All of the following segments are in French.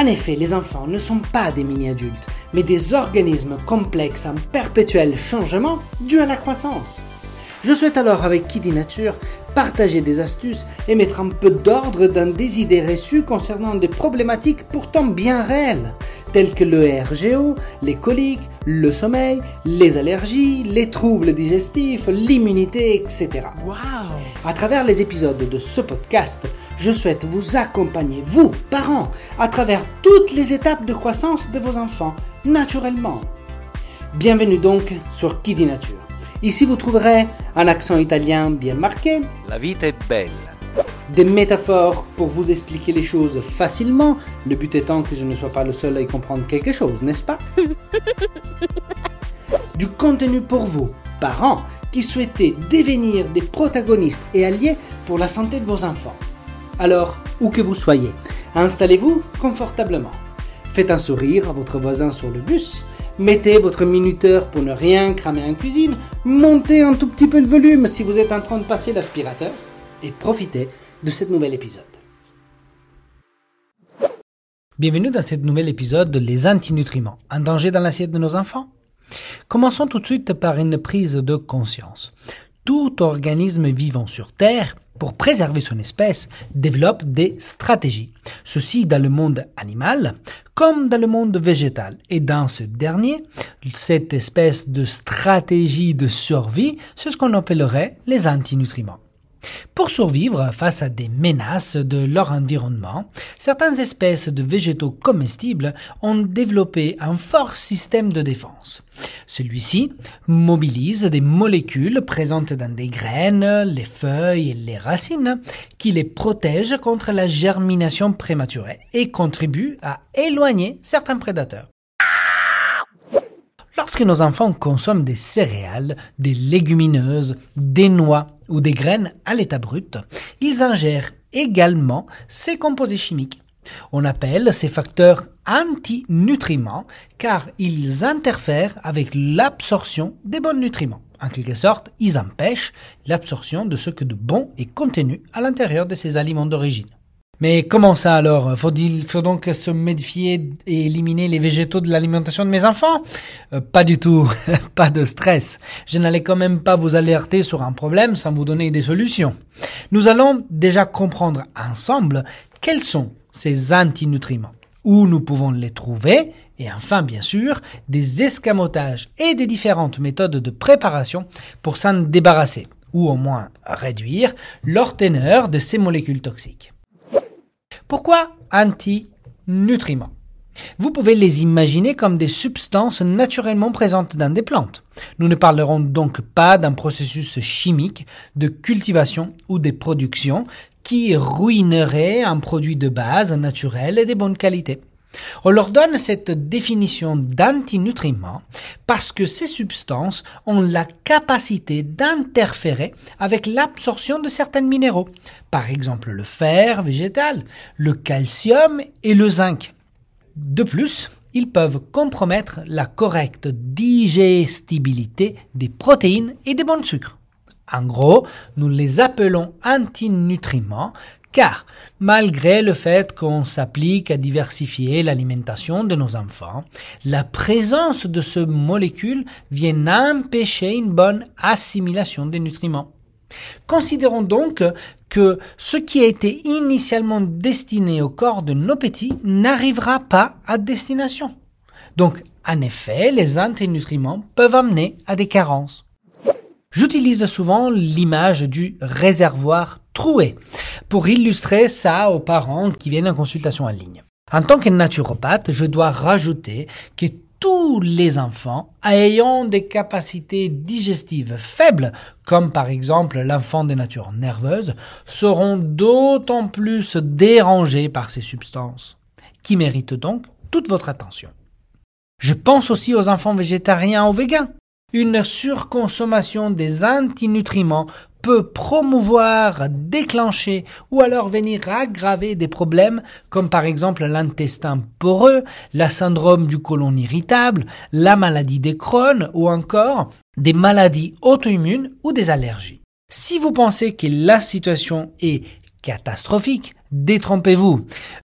En effet, les enfants ne sont pas des mini-adultes, mais des organismes complexes en perpétuel changement dû à la croissance. Je souhaite alors avec Kiddy Nature partager des astuces et mettre un peu d'ordre dans des idées reçues concernant des problématiques pourtant bien réelles, telles que le RGO, les coliques, le sommeil, les allergies, les troubles digestifs, l'immunité, etc. Wow À travers les épisodes de ce podcast, je souhaite vous accompagner, vous, parents, à travers toutes les étapes de croissance de vos enfants, naturellement. Bienvenue donc sur Kiddy Nature. Ici, vous trouverez un accent italien bien marqué, La vita è bella. des métaphores pour vous expliquer les choses facilement, le but étant que je ne sois pas le seul à y comprendre quelque chose, n'est-ce pas? Du contenu pour vous, parents, qui souhaitez devenir des protagonistes et alliés pour la santé de vos enfants. Alors, où que vous soyez, installez-vous confortablement. Faites un sourire à votre voisin sur le bus. Mettez votre minuteur pour ne rien cramer en cuisine. Montez un tout petit peu le volume si vous êtes en train de passer l'aspirateur. Et profitez de ce nouvel épisode. Bienvenue dans ce nouvel épisode de Les antinutriments, un danger dans l'assiette de nos enfants? Commençons tout de suite par une prise de conscience. Tout organisme vivant sur Terre, pour préserver son espèce, développe des stratégies. Ceci dans le monde animal comme dans le monde végétal. Et dans ce dernier, cette espèce de stratégie de survie, c'est ce qu'on appellerait les antinutriments. Pour survivre face à des menaces de leur environnement, certaines espèces de végétaux comestibles ont développé un fort système de défense. Celui-ci mobilise des molécules présentes dans des graines, les feuilles et les racines qui les protègent contre la germination prématurée et contribue à éloigner certains prédateurs. Lorsque nos enfants consomment des céréales, des légumineuses, des noix ou des graines à l'état brut, ils ingèrent également ces composés chimiques. On appelle ces facteurs antinutriments car ils interfèrent avec l'absorption des bons nutriments. En quelque sorte, ils empêchent l'absorption de ce que de bon est contenu à l'intérieur de ces aliments d'origine. Mais comment ça alors? Faut-il faut donc se méfier et éliminer les végétaux de l'alimentation de mes enfants? Euh, Pas du tout, pas de stress. Je n'allais quand même pas vous alerter sur un problème sans vous donner des solutions. Nous allons déjà comprendre ensemble quels sont ces antinutriments, où nous pouvons les trouver, et enfin bien sûr des escamotages et des différentes méthodes de préparation pour s'en débarrasser, ou au moins réduire leur teneur de ces molécules toxiques. Pourquoi anti-nutriments? Vous pouvez les imaginer comme des substances naturellement présentes dans des plantes. Nous ne parlerons donc pas d'un processus chimique de cultivation ou de production qui ruinerait un produit de base naturel et de bonne qualité. On leur donne cette définition d'antinutriments parce que ces substances ont la capacité d'interférer avec l'absorption de certains minéraux, par exemple le fer végétal, le calcium et le zinc. De plus, ils peuvent compromettre la correcte digestibilité des protéines et des bons sucres. En gros, nous les appelons antinutriments car malgré le fait qu'on s'applique à diversifier l'alimentation de nos enfants, la présence de ce molécule vient empêcher une bonne assimilation des nutriments. Considérons donc que ce qui a été initialement destiné au corps de nos petits n'arrivera pas à destination. Donc, en effet, les antinutriments peuvent amener à des carences. J'utilise souvent l'image du réservoir troué pour illustrer ça aux parents qui viennent en consultation en ligne. En tant que naturopathe, je dois rajouter que tous les enfants ayant des capacités digestives faibles, comme par exemple l'enfant de nature nerveuse, seront d'autant plus dérangés par ces substances, qui méritent donc toute votre attention. Je pense aussi aux enfants végétariens ou végans. Une surconsommation des antinutriments peut promouvoir, déclencher ou alors venir aggraver des problèmes comme par exemple l'intestin poreux, la syndrome du côlon irritable, la maladie des Crohn ou encore des maladies auto-immunes ou des allergies. Si vous pensez que la situation est catastrophique, détrompez-vous.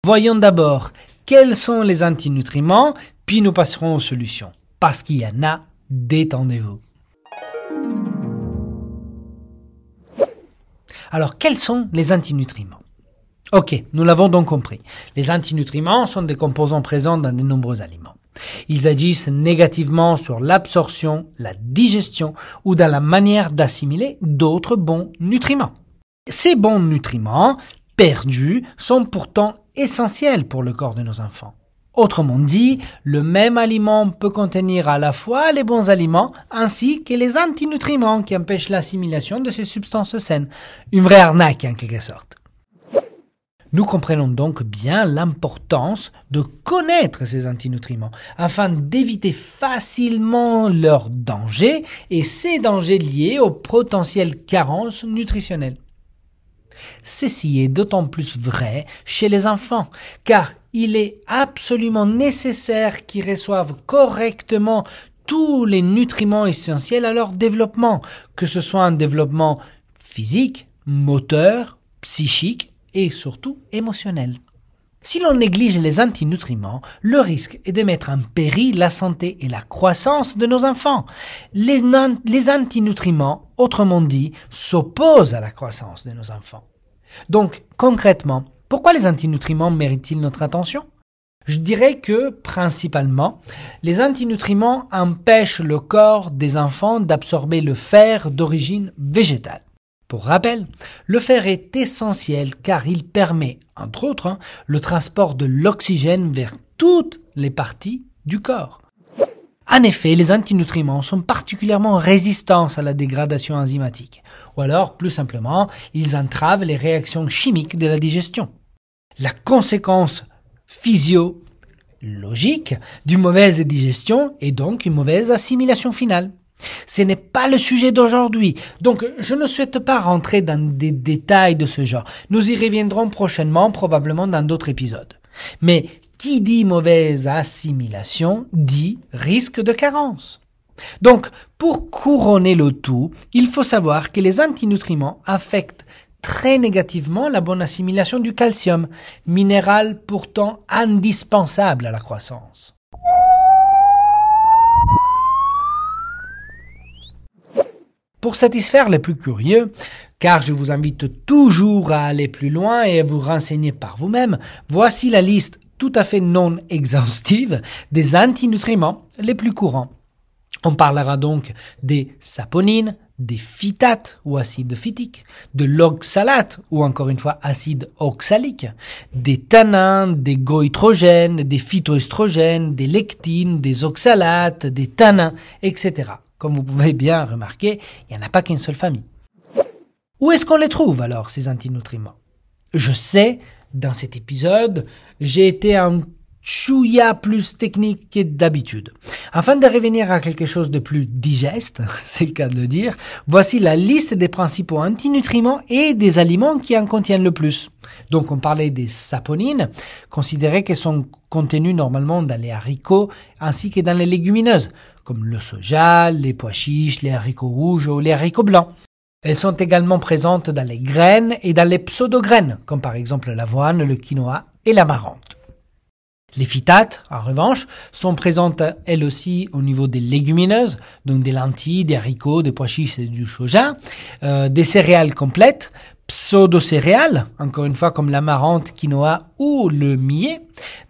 Voyons d'abord quels sont les antinutriments, puis nous passerons aux solutions. Parce qu'il y en a, détendez-vous. Alors, quels sont les antinutriments? Ok, nous l'avons donc compris. Les antinutriments sont des composants présents dans de nombreux aliments. Ils agissent négativement sur l'absorption, la digestion ou dans la manière d'assimiler d'autres bons nutriments. Ces bons nutriments perdus sont pourtant essentiels pour le corps de nos enfants. Autrement dit, le même aliment peut contenir à la fois les bons aliments ainsi que les antinutriments qui empêchent l'assimilation de ces substances saines. Une vraie arnaque en quelque sorte. Nous comprenons donc bien l'importance de connaître ces antinutriments afin d'éviter facilement leurs dangers et ces dangers liés aux potentielles carences nutritionnelles. Ceci est d'autant plus vrai chez les enfants, car il est absolument nécessaire qu'ils reçoivent correctement tous les nutriments essentiels à leur développement, que ce soit un développement physique, moteur, psychique et surtout émotionnel. Si l'on néglige les antinutriments, le risque est de mettre en péril la santé et la croissance de nos enfants. Les, les antinutriments, autrement dit, s'opposent à la croissance de nos enfants. Donc, concrètement, pourquoi les antinutriments méritent-ils notre attention? Je dirais que, principalement, les antinutriments empêchent le corps des enfants d'absorber le fer d'origine végétale. Pour rappel, le fer est essentiel car il permet, entre autres, hein, le transport de l'oxygène vers toutes les parties du corps. En effet, les antinutriments sont particulièrement résistants à la dégradation enzymatique, ou alors, plus simplement, ils entravent les réactions chimiques de la digestion. La conséquence physiologique d'une mauvaise digestion est donc une mauvaise assimilation finale. Ce n'est pas le sujet d'aujourd'hui, donc je ne souhaite pas rentrer dans des détails de ce genre. Nous y reviendrons prochainement, probablement dans d'autres épisodes. Mais qui dit mauvaise assimilation dit risque de carence. Donc, pour couronner le tout, il faut savoir que les antinutriments affectent très négativement la bonne assimilation du calcium, minéral pourtant indispensable à la croissance. Pour satisfaire les plus curieux, car je vous invite toujours à aller plus loin et à vous renseigner par vous-même, voici la liste tout à fait non exhaustive des antinutriments les plus courants. On parlera donc des saponines, des phytates ou acides phytiques, de l'oxalate ou encore une fois acide oxalique, des tanins, des goitrogènes, des phytoestrogènes, des lectines, des oxalates, des tanins, etc. Comme vous pouvez bien remarquer, il n'y en a pas qu'une seule famille. Où est-ce qu'on les trouve alors, ces antinutriments? Je sais, dans cet épisode, j'ai été un chouïa plus technique que d'habitude. Afin de revenir à quelque chose de plus digeste, c'est le cas de le dire, voici la liste des principaux antinutriments et des aliments qui en contiennent le plus. Donc on parlait des saponines, considérées qu'elles sont contenues normalement dans les haricots ainsi que dans les légumineuses comme le soja, les pois chiches, les haricots rouges ou les haricots blancs. Elles sont également présentes dans les graines et dans les pseudo-graines, comme par exemple l'avoine, le quinoa et l'amarante. Les phytates, en revanche, sont présentes elles aussi au niveau des légumineuses, donc des lentilles, des haricots, des pois chiches et du soja, euh, des céréales complètes, pseudo-céréales, encore une fois comme l'amarante, quinoa ou le millet,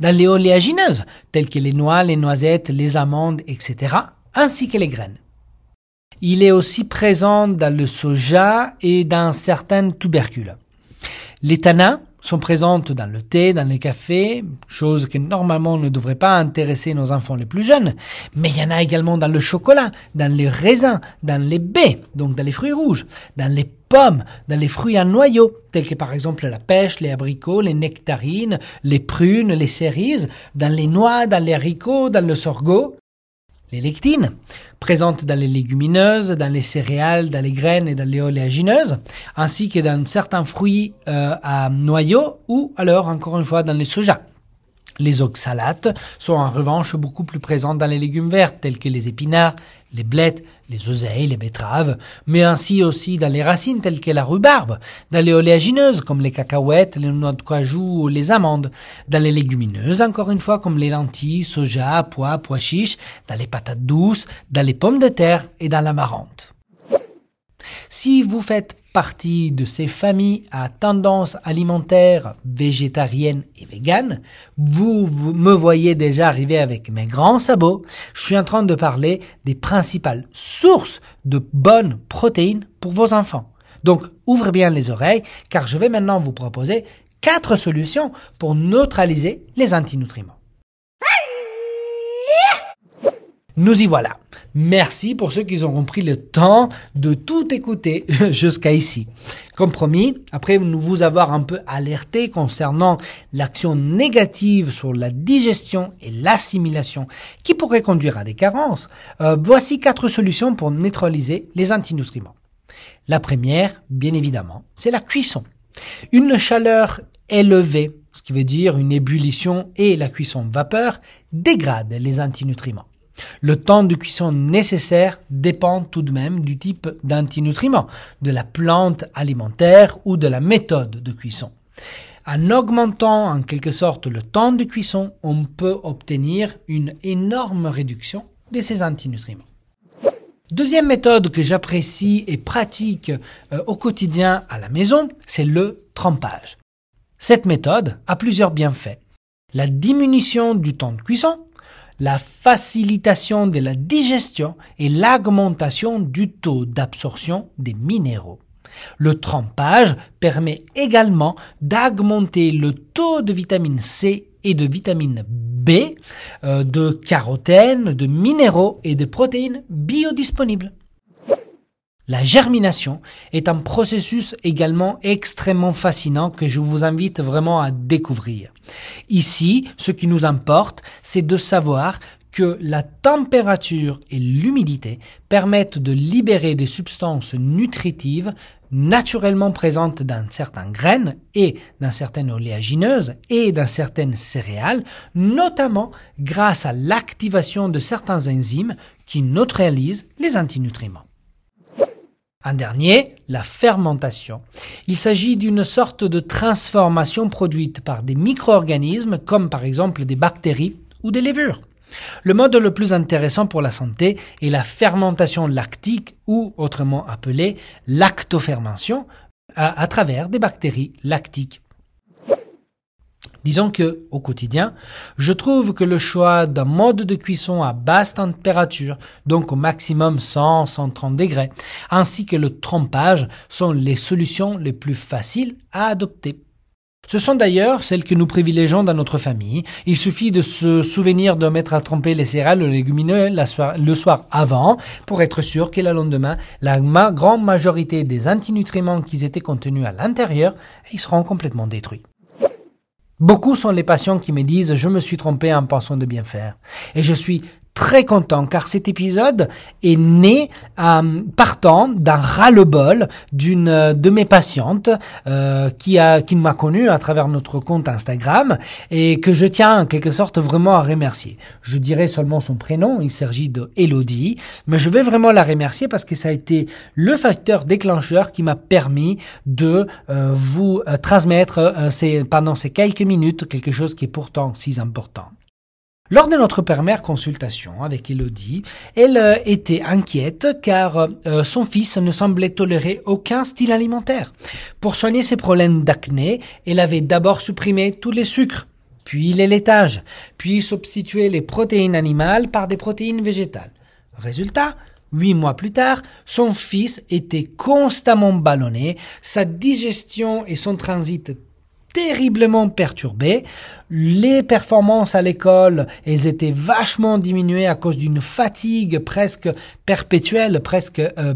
dans les oléagineuses, telles que les noix, les noisettes, les amandes, etc., ainsi que les graines. Il est aussi présent dans le soja et dans certaines tubercules. Les tanins sont présentes dans le thé, dans le café, chose que normalement ne devrait pas intéresser nos enfants les plus jeunes, mais il y en a également dans le chocolat, dans les raisins, dans les baies, donc dans les fruits rouges, dans les pommes, dans les fruits à noyaux, tels que par exemple la pêche, les abricots, les nectarines, les prunes, les cerises, dans les noix, dans les haricots, dans le sorgho, les lectines, présentes dans les légumineuses, dans les céréales, dans les graines et dans les oléagineuses, ainsi que dans certains fruits euh, à noyaux ou alors encore une fois dans les soja. Les oxalates sont en revanche beaucoup plus présents dans les légumes verts tels que les épinards, les blettes, les oseilles, les betteraves, mais ainsi aussi dans les racines telles que la rhubarbe, dans les oléagineuses comme les cacahuètes, les noix de cajou ou les amandes, dans les légumineuses encore une fois comme les lentilles, soja, pois, pois chiches, dans les patates douces, dans les pommes de terre et dans l'amarante. Si vous faites partie de ces familles à tendance alimentaire végétarienne et végane, vous, vous, me voyez déjà arriver avec mes grands sabots. Je suis en train de parler des principales sources de bonnes protéines pour vos enfants. Donc, ouvrez bien les oreilles, car je vais maintenant vous proposer quatre solutions pour neutraliser les antinutriments. Nous y voilà. Merci pour ceux qui ont pris le temps de tout écouter jusqu'à ici. Comme promis, après nous vous avoir un peu alerté concernant l'action négative sur la digestion et l'assimilation qui pourrait conduire à des carences, euh, voici quatre solutions pour neutraliser les antinutriments. La première, bien évidemment, c'est la cuisson. Une chaleur élevée, ce qui veut dire une ébullition et la cuisson vapeur, dégrade les antinutriments. Le temps de cuisson nécessaire dépend tout de même du type d'antinutriments, de la plante alimentaire ou de la méthode de cuisson. En augmentant en quelque sorte le temps de cuisson, on peut obtenir une énorme réduction de ces antinutriments. Deuxième méthode que j'apprécie et pratique euh, au quotidien à la maison, c'est le trempage. Cette méthode a plusieurs bienfaits. La diminution du temps de cuisson, la facilitation de la digestion et l'augmentation du taux d'absorption des minéraux. Le trempage permet également d'augmenter le taux de vitamine C et de vitamine B, euh, de carotène, de minéraux et de protéines biodisponibles. La germination est un processus également extrêmement fascinant que je vous invite vraiment à découvrir. Ici, ce qui nous importe, c'est de savoir que la température et l'humidité permettent de libérer des substances nutritives naturellement présentes dans certaines graines et dans certaines oléagineuses et dans certaines céréales, notamment grâce à l'activation de certains enzymes qui neutralisent les antinutriments. Un dernier, la fermentation. Il s'agit d'une sorte de transformation produite par des micro-organismes comme par exemple des bactéries ou des levures. Le mode le plus intéressant pour la santé est la fermentation lactique ou autrement appelée lactofermentation à, à travers des bactéries lactiques. Disons que, au quotidien, je trouve que le choix d'un mode de cuisson à basse température, donc au maximum 100-130 degrés, ainsi que le trempage sont les solutions les plus faciles à adopter. Ce sont d'ailleurs celles que nous privilégions dans notre famille. Il suffit de se souvenir de mettre à tremper les céréales ou les légumineux le soir avant pour être sûr que le lendemain, la grande majorité des antinutriments qui étaient contenus à l'intérieur, ils seront complètement détruits. Beaucoup sont les patients qui me disent je me suis trompé en pensant de bien faire. Et je suis très content car cet épisode est né euh, partant d'un ras-le-bol d'une euh, de mes patientes euh, qui a qui m'a connu à travers notre compte Instagram et que je tiens en quelque sorte vraiment à remercier. Je dirais seulement son prénom, il s'agit de Elodie, mais je vais vraiment la remercier parce que ça a été le facteur déclencheur qui m'a permis de euh, vous transmettre ces, pendant ces quelques minutes quelque chose qui est pourtant si important. Lors de notre première consultation avec Elodie, elle euh, était inquiète car euh, son fils ne semblait tolérer aucun style alimentaire. Pour soigner ses problèmes d'acné, elle avait d'abord supprimé tous les sucres, puis les laitages, puis substitué les protéines animales par des protéines végétales. Résultat, Huit mois plus tard, son fils était constamment ballonné, sa digestion et son transit terriblement perturbés. Les performances à l'école, elles étaient vachement diminuées à cause d'une fatigue presque perpétuelle, presque euh,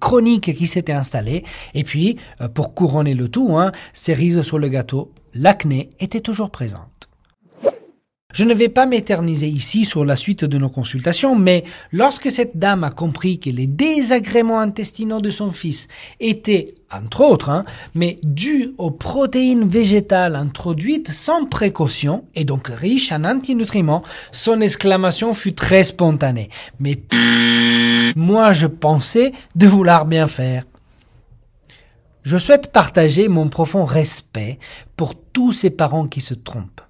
chronique qui s'était installée. Et puis, euh, pour couronner le tout, hein, cerise sur le gâteau, l'acné était toujours présente. Je ne vais pas m'éterniser ici sur la suite de nos consultations, mais lorsque cette dame a compris que les désagréments intestinaux de son fils étaient, entre autres, hein, mais dus aux protéines végétales introduites sans précaution et donc riches en antinutriments, son exclamation fut très spontanée. Mais moi je pensais de vouloir bien faire. Je souhaite partager mon profond respect pour tous ces parents qui se trompent.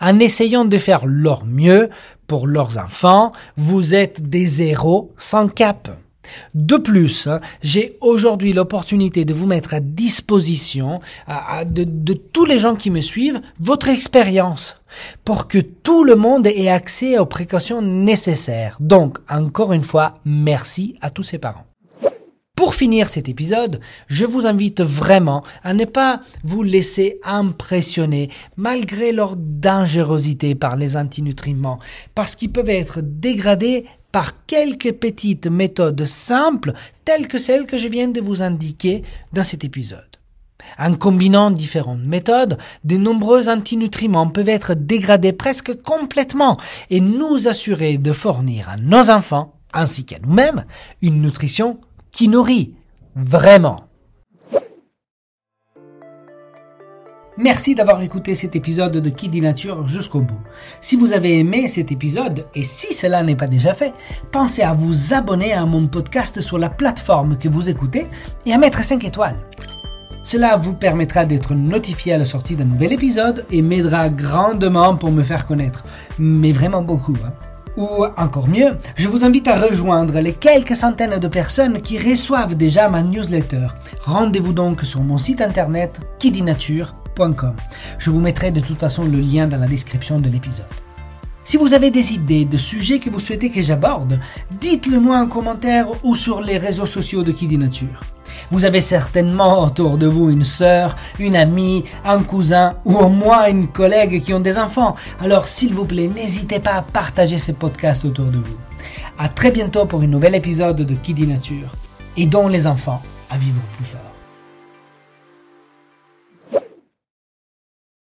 En essayant de faire leur mieux pour leurs enfants, vous êtes des héros sans cap. De plus, j'ai aujourd'hui l'opportunité de vous mettre à disposition de, de, tous les gens qui me suivent votre expérience pour que tout le monde ait accès aux précautions nécessaires. Donc, encore une fois, merci à tous ces parents. Pour finir cet épisode, je vous invite vraiment à ne pas vous laisser impressionner malgré leur dangerosité par les antinutriments, parce qu'ils peuvent être dégradés par quelques petites méthodes simples telles que celles que je viens de vous indiquer dans cet épisode. En combinant différentes méthodes, de nombreux antinutriments peuvent être dégradés presque complètement et nous assurer de fournir à nos enfants, ainsi qu'à nous-mêmes, une nutrition qui nourrit vraiment. Merci d'avoir écouté cet épisode de Qui dit Nature jusqu'au bout. Si vous avez aimé cet épisode, et si cela n'est pas déjà fait, pensez à vous abonner à mon podcast sur la plateforme que vous écoutez et à mettre 5 étoiles. Cela vous permettra d'être notifié à la sortie d'un nouvel épisode et m'aidera grandement pour me faire connaître. Mais vraiment beaucoup. Hein. Ou encore mieux, je vous invite à rejoindre les quelques centaines de personnes qui reçoivent déjà ma newsletter. Rendez-vous donc sur mon site internet kidinature.com. Je vous mettrai de toute façon le lien dans la description de l'épisode. Si vous avez des idées de sujets que vous souhaitez que j'aborde, dites-le moi en commentaire ou sur les réseaux sociaux de Kidinature. Vous avez certainement autour de vous une sœur, une amie, un cousin ou au moins une collègue qui ont des enfants. Alors s'il vous plaît, n'hésitez pas à partager ce podcast autour de vous. À très bientôt pour un nouvel épisode de Qui dit Nature. dont les enfants à vivre plus fort.